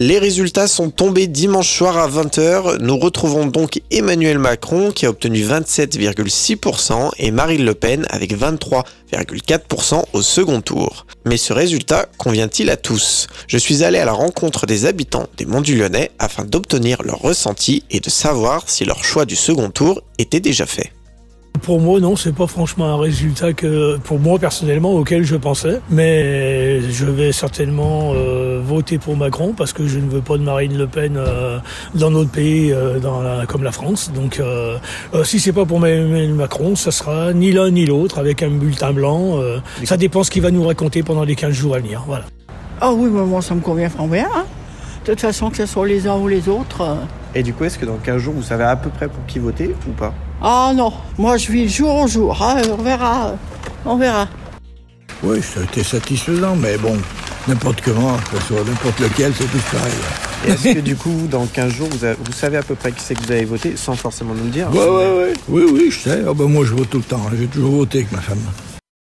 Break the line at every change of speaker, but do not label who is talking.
Les résultats sont tombés dimanche soir à 20h. Nous retrouvons donc Emmanuel Macron qui a obtenu 27,6% et Marine Le Pen avec 23,4% au second tour. Mais ce résultat convient-il à tous? Je suis allé à la rencontre des habitants des Monts du Lyonnais afin d'obtenir leur ressenti et de savoir si leur choix du second tour était déjà fait.
Pour moi, non, c'est pas franchement un résultat que, pour moi personnellement, auquel je pensais. Mais je vais certainement euh, voter pour Macron parce que je ne veux pas de Marine Le Pen euh, dans notre pays, euh, dans la, comme la France. Donc, si c'est pas pour Macron, ça sera ni l'un ni l'autre avec un bulletin blanc. ça dépend ce qu'il va nous raconter pendant les 15 jours à venir. Voilà.
Ah oui, mais moi, ça me convient vraiment bien. Hein. De toute façon, que ce soit les uns ou les autres.
Et du coup, est-ce que dans 15 jours, vous savez à peu près pour qui voter ou pas?
Ah non, moi je vis jour en jour, hein, on verra, on verra.
Oui, ça a été satisfaisant, mais bon, n'importe comment, que ce soit n'importe lequel, c'est tout pareil.
Est-ce que du coup, dans 15 jours, vous, savez à peu près qui c'est que vous avez voté, sans forcément nous le dire?
Oui, oui, oui, oui, oui, je sais. Ah ben, moi, je vote tout le temps, j'ai toujours voté avec ma femme.